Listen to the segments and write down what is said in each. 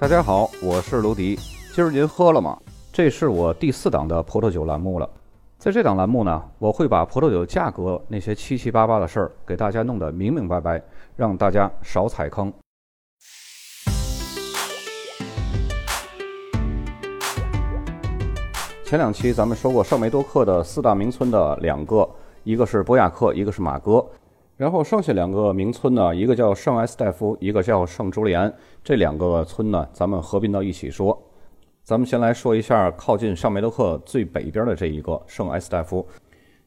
大家好，我是卢迪。今儿您喝了吗？这是我第四档的葡萄酒栏目了。在这档栏目呢，我会把葡萄酒价格那些七七八八的事儿给大家弄得明明白白，让大家少踩坑。前两期咱们说过圣梅多克的四大名村的两个，一个是博雅克，一个是马哥。然后剩下两个名村呢，一个叫圣埃斯戴夫，一个叫圣朱利安。这两个村呢，咱们合并到一起说。咱们先来说一下靠近上梅洛克最北边的这一个圣埃斯戴夫。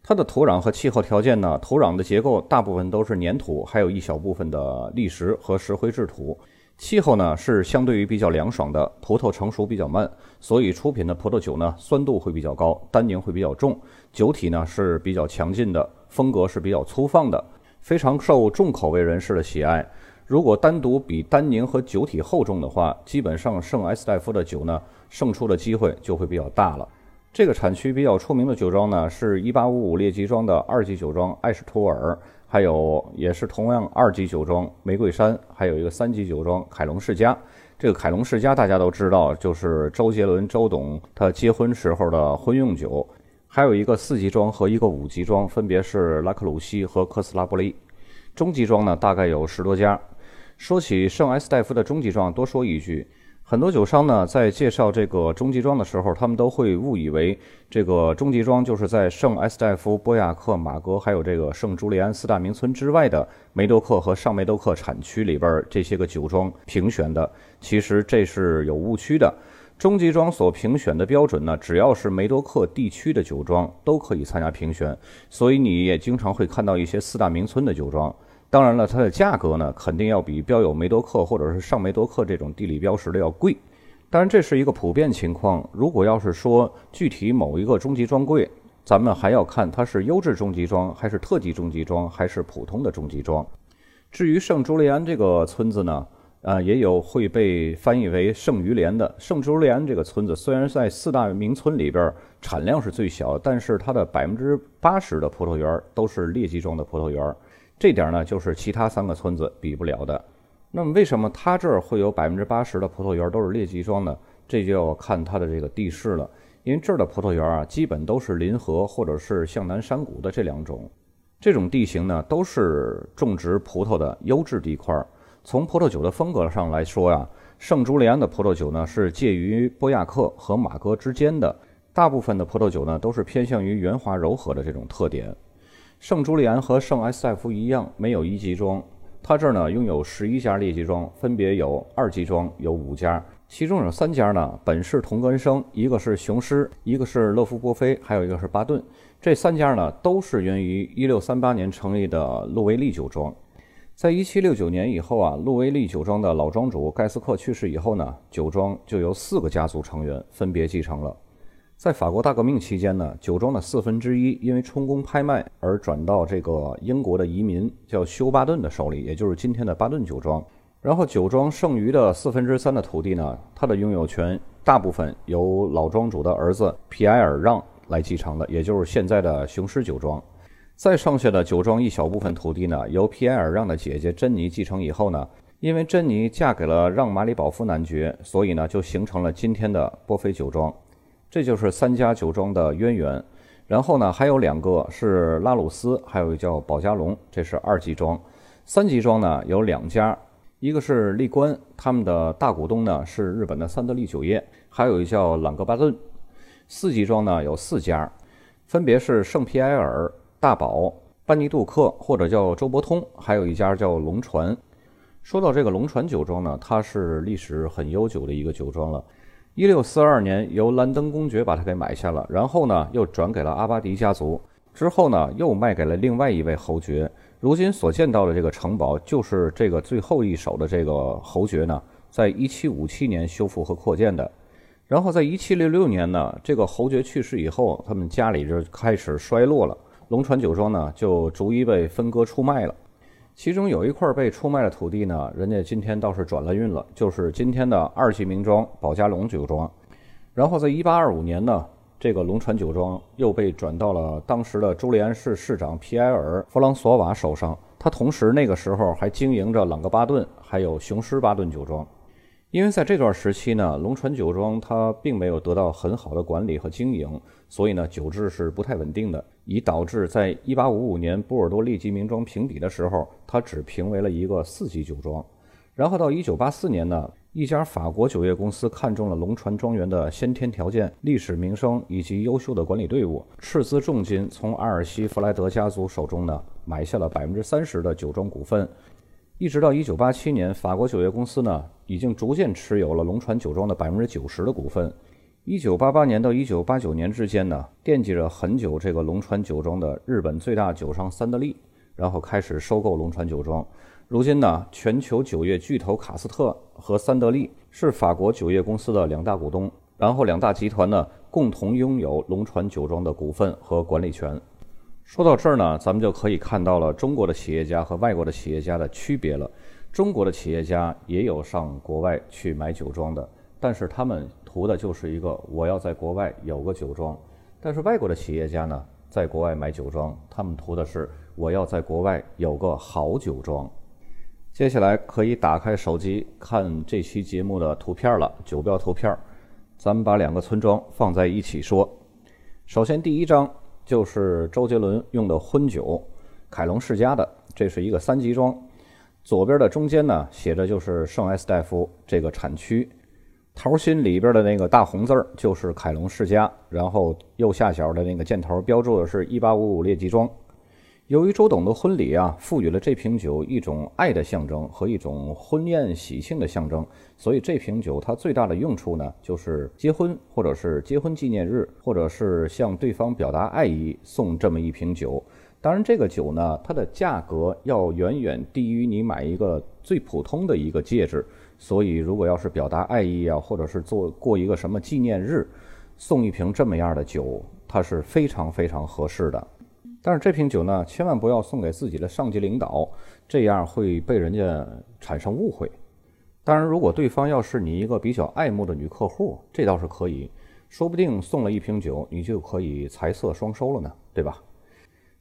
它的土壤和气候条件呢，土壤的结构大部分都是粘土，还有一小部分的砾石和石灰质土。气候呢是相对于比较凉爽的，葡萄成熟比较慢，所以出品的葡萄酒呢酸度会比较高，单宁会比较重，酒体呢是比较强劲的，风格是比较粗放的。非常受重口味人士的喜爱。如果单独比单宁和酒体厚重的话，基本上圣埃斯戴夫的酒呢，胜出的机会就会比较大了。这个产区比较出名的酒庄呢，是1855列级庄的二级酒庄艾什图尔，还有也是同样二级酒庄玫瑰山，还有一个三级酒庄凯隆世家。这个凯隆世家大家都知道，就是周杰伦周董他结婚时候的婚用酒。还有一个四级庄和一个五级庄，分别是拉克鲁西和科斯拉布利。中级庄呢，大概有十多家。说起圣埃斯戴夫的中级庄，多说一句，很多酒商呢在介绍这个中级庄的时候，他们都会误以为这个中级庄就是在圣埃斯戴夫、波亚克、马格还有这个圣朱利安四大名村之外的梅多克和上梅多克产区里边这些个酒庄评选的。其实这是有误区的。中级庄所评选的标准呢，只要是梅多克地区的酒庄都可以参加评选，所以你也经常会看到一些四大名村的酒庄。当然了，它的价格呢，肯定要比标有梅多克或者是上梅多克这种地理标识的要贵。当然，这是一个普遍情况。如果要是说具体某一个中级庄贵，咱们还要看它是优质中级庄，还是特级中级庄，还是普通的中级庄。至于圣朱利安这个村子呢？啊，也有会被翻译为圣于连的圣朱利安这个村子，虽然在四大名村里边产量是最小，但是它的百分之八十的葡萄园都是劣级庄的葡萄园，这点呢就是其他三个村子比不了的。那么为什么它这儿会有百分之八十的葡萄园都是劣级庄呢？这就要看它的这个地势了，因为这儿的葡萄园啊，基本都是临河或者是向南山谷的这两种，这种地形呢都是种植葡萄的优质地块。从葡萄酒的风格上来说呀，圣朱利安的葡萄酒呢是介于波亚克和马格之间的。大部分的葡萄酒呢都是偏向于圆滑柔和的这种特点。圣朱利安和圣埃斯戴夫一样，没有一级庄，它这儿呢拥有十一家列级庄，分别有二级庄有五家，其中有三家呢本是同根生，一个是雄狮，一个是勒夫波菲，还有一个是巴顿。这三家呢都是源于一六三八年成立的路维利酒庄。在一七六九年以后啊，路威利酒庄的老庄主盖斯克去世以后呢，酒庄就由四个家族成员分别继承了。在法国大革命期间呢，酒庄的四分之一因为充公拍卖而转到这个英国的移民叫休巴顿的手里，也就是今天的巴顿酒庄。然后酒庄剩余的四分之三的土地呢，它的拥有权大部分由老庄主的儿子皮埃尔让来继承的，也就是现在的雄狮酒庄。再剩下的酒庄一小部分土地呢，由皮埃尔让的姐姐珍妮继承以后呢，因为珍妮嫁给了让马里保夫男爵，所以呢就形成了今天的波菲酒庄。这就是三家酒庄的渊源。然后呢，还有两个是拉鲁斯，还有一个叫保加龙，这是二级庄。三级庄呢有两家，一个是利关，他们的大股东呢是日本的三得利酒业，还有一个叫朗格巴顿。四级庄呢有四家，分别是圣皮埃尔。大宝、班尼杜克或者叫周伯通，还有一家叫龙船。说到这个龙船酒庄呢，它是历史很悠久的一个酒庄了。一六四二年由兰登公爵把它给买下了，然后呢又转给了阿巴迪家族，之后呢又卖给了另外一位侯爵。如今所见到的这个城堡，就是这个最后一手的这个侯爵呢，在一七五七年修复和扩建的。然后在一七六六年呢，这个侯爵去世以后，他们家里就开始衰落了。龙船酒庄呢，就逐一被分割出卖了。其中有一块被出卖的土地呢，人家今天倒是转了运了，就是今天的二级名庄保加龙酒庄。然后在1825年呢，这个龙船酒庄又被转到了当时的朱利安市市长皮埃尔·弗朗索瓦手上。他同时那个时候还经营着朗格巴顿还有雄狮巴顿酒庄。因为在这段时期呢，龙船酒庄它并没有得到很好的管理和经营，所以呢酒质是不太稳定的，以导致在1855年波尔多利级名庄评比的时候，它只评为了一个四级酒庄。然后到1984年呢，一家法国酒业公司看中了龙船庄园的先天条件、历史名声以及优秀的管理队伍，斥资重金从阿尔西弗莱德家族手中呢买下了百分之三十的酒庄股份。一直到一九八七年，法国酒业公司呢已经逐渐持有了龙船酒庄的百分之九十的股份。一九八八年到一九八九年之间呢，惦记着很久这个龙船酒庄的日本最大酒商三得利，然后开始收购龙船酒庄。如今呢，全球酒业巨头卡斯特和三得利是法国酒业公司的两大股东，然后两大集团呢共同拥有龙船酒庄的股份和管理权。说到这儿呢，咱们就可以看到了中国的企业家和外国的企业家的区别了。中国的企业家也有上国外去买酒庄的，但是他们图的就是一个我要在国外有个酒庄。但是外国的企业家呢，在国外买酒庄，他们图的是我要在国外有个好酒庄。接下来可以打开手机看这期节目的图片了，酒标图片。咱们把两个村庄放在一起说。首先第一张。就是周杰伦用的婚酒，凯龙世家的，这是一个三级庄。左边的中间呢，写着就是圣埃斯戴夫这个产区。头心里边的那个大红字儿就是凯龙世家，然后右下角的那个箭头标注的是1855列级庄。由于周董的婚礼啊，赋予了这瓶酒一种爱的象征和一种婚宴喜庆的象征，所以这瓶酒它最大的用处呢，就是结婚或者是结婚纪念日，或者是向对方表达爱意送这么一瓶酒。当然，这个酒呢，它的价格要远远低于你买一个最普通的一个戒指。所以，如果要是表达爱意啊，或者是做过一个什么纪念日，送一瓶这么样的酒，它是非常非常合适的。但是这瓶酒呢，千万不要送给自己的上级领导，这样会被人家产生误会。当然，如果对方要是你一个比较爱慕的女客户，这倒是可以，说不定送了一瓶酒，你就可以财色双收了呢，对吧？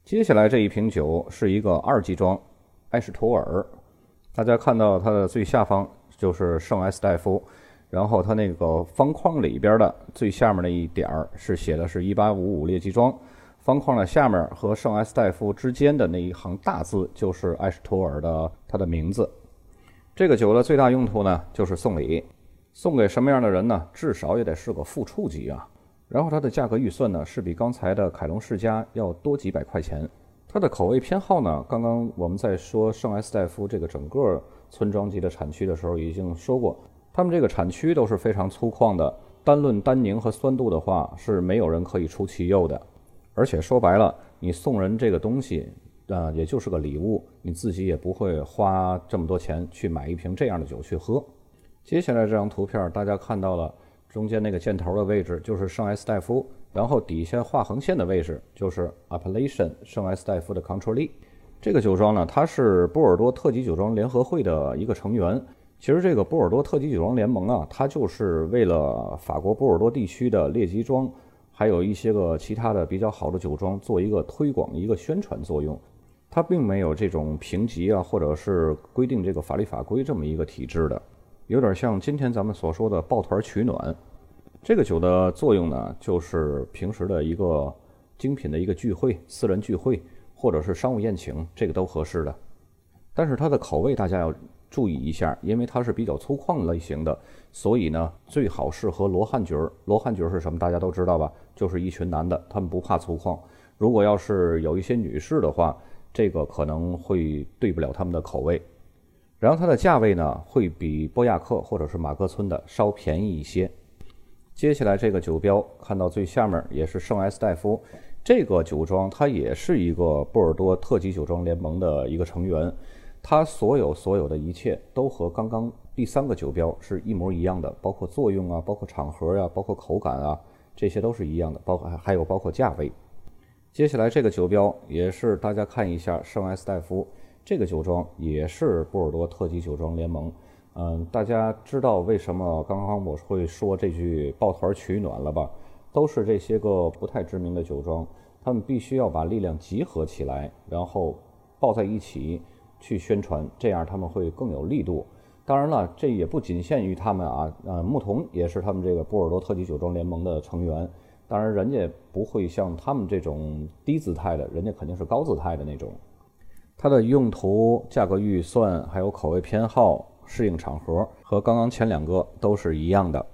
接下来这一瓶酒是一个二级装，埃什托尔。大家看到它的最下方就是圣埃斯戴夫，然后它那个方框里边的最下面那一点儿是写的是一八五五列级装。方框的下面和圣埃斯戴夫之间的那一行大字就是埃什托尔的他的名字。这个酒的最大用途呢，就是送礼，送给什么样的人呢？至少也得是个副处级啊。然后它的价格预算呢，是比刚才的凯龙世家要多几百块钱。它的口味偏好呢，刚刚我们在说圣埃斯戴夫这个整个村庄级的产区的时候已经说过，他们这个产区都是非常粗犷的，单论单宁和酸度的话，是没有人可以出其右的。而且说白了，你送人这个东西，啊，也就是个礼物，你自己也不会花这么多钱去买一瓶这样的酒去喝。接下来这张图片，大家看到了中间那个箭头的位置就是圣埃斯戴夫，然后底下画横线的位置就是 Appellation 圣埃斯戴夫的 Control。这个酒庄呢，它是波尔多特级酒庄联合会的一个成员。其实这个波尔多特级酒庄联盟啊，它就是为了法国波尔多地区的列级庄。还有一些个其他的比较好的酒庄做一个推广、一个宣传作用，它并没有这种评级啊，或者是规定这个法律法规这么一个体制的，有点像今天咱们所说的抱团取暖。这个酒的作用呢，就是平时的一个精品的一个聚会、私人聚会，或者是商务宴请，这个都合适的。但是它的口味大家要注意一下，因为它是比较粗犷类型的。所以呢，最好适合罗汉角儿。罗汉角儿是什么？大家都知道吧？就是一群男的，他们不怕粗犷。如果要是有一些女士的话，这个可能会对不了他们的口味。然后它的价位呢，会比波亚克或者是马格村的稍便宜一些。接下来这个酒标看到最下面也是圣埃斯戴夫这个酒庄，它也是一个波尔多特级酒庄联盟的一个成员。它所有所有的一切都和刚刚。第三个酒标是一模一样的，包括作用啊，包括场合呀，包括口感啊，这些都是一样的，包括还还有包括价位。接下来这个酒标也是大家看一下，圣埃斯戴夫这个酒庄也是波尔多特级酒庄联盟。嗯，大家知道为什么刚刚我会说这句抱团取暖了吧？都是这些个不太知名的酒庄，他们必须要把力量集合起来，然后抱在一起去宣传，这样他们会更有力度。当然了，这也不仅限于他们啊，呃，牧童也是他们这个波尔多特级酒庄联盟的成员。当然，人家不会像他们这种低姿态的，人家肯定是高姿态的那种。它的用途、价格预算还有口味偏好、适应场合，和刚刚前两个都是一样的。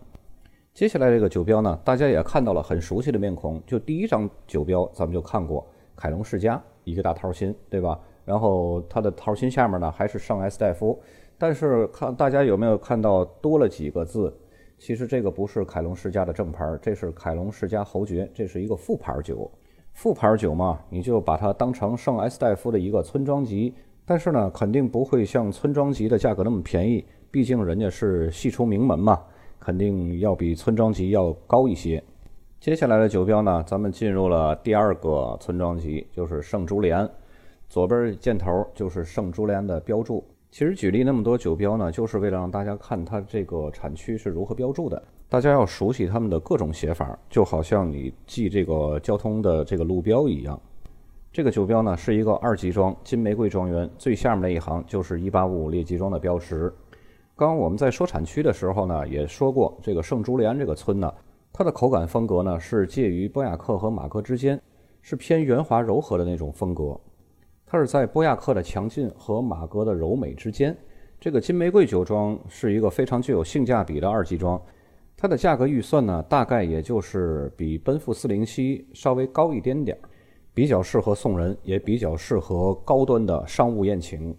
接下来这个酒标呢，大家也看到了很熟悉的面孔，就第一张酒标咱们就看过，凯龙世家一个大桃心，对吧？然后它的桃心下面呢还是圣埃斯戴夫。但是看大家有没有看到多了几个字？其实这个不是凯龙世家的正牌，这是凯龙世家侯爵，这是一个副牌酒。副牌酒嘛，你就把它当成圣埃斯戴夫的一个村庄级。但是呢，肯定不会像村庄级的价格那么便宜，毕竟人家是系出名门嘛，肯定要比村庄级要高一些。接下来的酒标呢，咱们进入了第二个村庄级，就是圣朱利安，左边箭头就是圣朱利安的标注。其实举例那么多酒标呢，就是为了让大家看它这个产区是如何标注的。大家要熟悉他们的各种写法，就好像你记这个交通的这个路标一样。这个酒标呢是一个二级庄金玫瑰庄园，最下面那一行就是一八五五列级庄的标识。刚刚我们在说产区的时候呢，也说过这个圣朱利安这个村呢，它的口感风格呢是介于波雅克和马格之间，是偏圆滑柔和的那种风格。它是在波亚克的强劲和马格的柔美之间。这个金玫瑰酒庄是一个非常具有性价比的二级庄，它的价格预算呢，大概也就是比奔富四零七稍微高一点点儿，比较适合送人，也比较适合高端的商务宴请。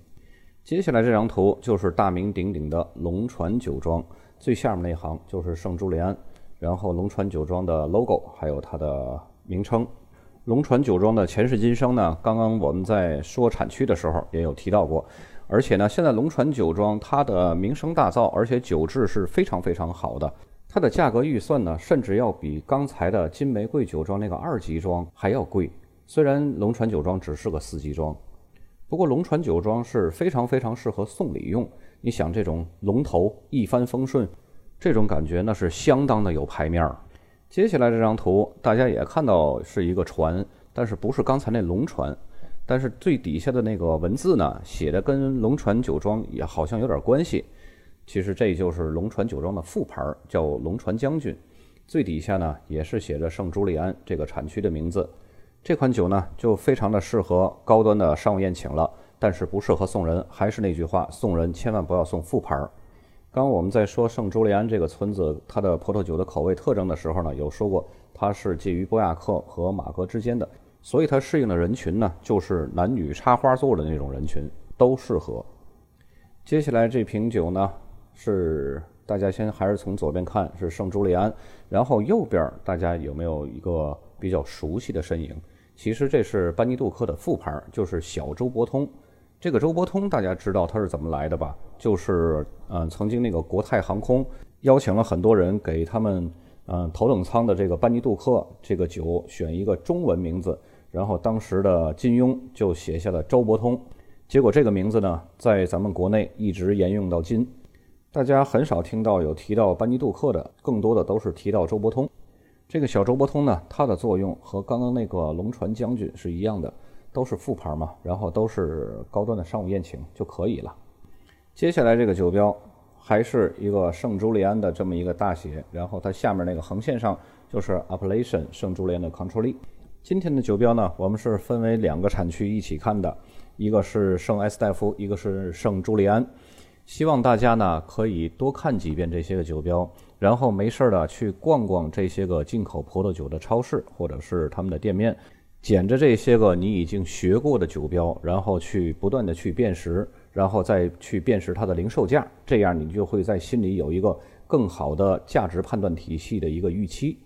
接下来这张图就是大名鼎鼎的龙船酒庄，最下面那行就是圣朱利安，然后龙船酒庄的 logo 还有它的名称。龙船酒庄的前世今生呢？刚刚我们在说产区的时候也有提到过，而且呢，现在龙船酒庄它的名声大噪，而且酒质是非常非常好的。它的价格预算呢，甚至要比刚才的金玫瑰酒庄那个二级庄还要贵。虽然龙船酒庄只是个四级庄，不过龙船酒庄是非常非常适合送礼用。你想这种龙头一帆风顺，这种感觉那是相当的有牌面儿。接下来这张图，大家也看到是一个船，但是不是刚才那龙船，但是最底下的那个文字呢，写的跟龙船酒庄也好像有点关系。其实这就是龙船酒庄的副牌，叫龙船将军。最底下呢，也是写着圣朱利安这个产区的名字。这款酒呢，就非常的适合高端的商务宴请了，但是不适合送人。还是那句话，送人千万不要送副牌。刚刚我们在说圣朱利安这个村子它的葡萄酒的口味特征的时候呢，有说过它是介于波亚克和马格之间的，所以它适应的人群呢，就是男女插花座的那种人群都适合。接下来这瓶酒呢，是大家先还是从左边看是圣朱利安，然后右边大家有没有一个比较熟悉的身影？其实这是班尼杜克的副牌，就是小周伯通。这个周伯通大家知道他是怎么来的吧？就是，嗯，曾经那个国泰航空邀请了很多人给他们，嗯，头等舱的这个班尼杜克这个酒选一个中文名字，然后当时的金庸就写下了周伯通，结果这个名字呢，在咱们国内一直沿用到今，大家很少听到有提到班尼杜克的，更多的都是提到周伯通。这个小周伯通呢，它的作用和刚刚那个龙船将军是一样的。都是副牌嘛，然后都是高端的商务宴请就可以了。接下来这个酒标还是一个圣朱利安的这么一个大写，然后它下面那个横线上就是 Appellation 圣朱利安的 Control。今天的酒标呢，我们是分为两个产区一起看的，一个是圣埃斯戴夫，一个是圣朱利安。希望大家呢可以多看几遍这些个酒标，然后没事儿的去逛逛这些个进口葡萄酒的超市或者是他们的店面。捡着这些个你已经学过的酒标，然后去不断的去辨识，然后再去辨识它的零售价，这样你就会在心里有一个更好的价值判断体系的一个预期。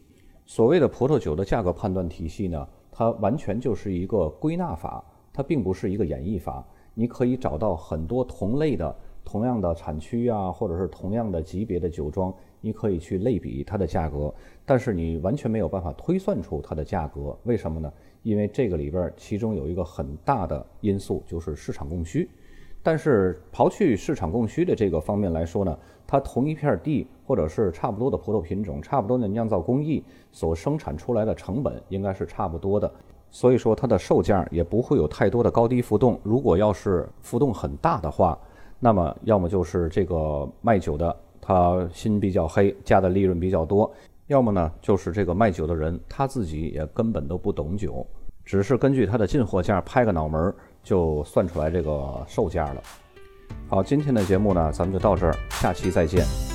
所谓的葡萄酒的价格判断体系呢，它完全就是一个归纳法，它并不是一个演绎法。你可以找到很多同类的、同样的产区啊，或者是同样的级别的酒庄，你可以去类比它的价格，但是你完全没有办法推算出它的价格。为什么呢？因为这个里边其中有一个很大的因素，就是市场供需。但是刨去市场供需的这个方面来说呢，它同一片地或者是差不多的葡萄品种、差不多的酿造工艺所生产出来的成本应该是差不多的，所以说它的售价也不会有太多的高低浮动。如果要是浮动很大的话，那么要么就是这个卖酒的他心比较黑，加的利润比较多；要么呢就是这个卖酒的人他自己也根本都不懂酒，只是根据他的进货价拍个脑门就算出来这个售价了。好，今天的节目呢咱们就到这儿，下期再见。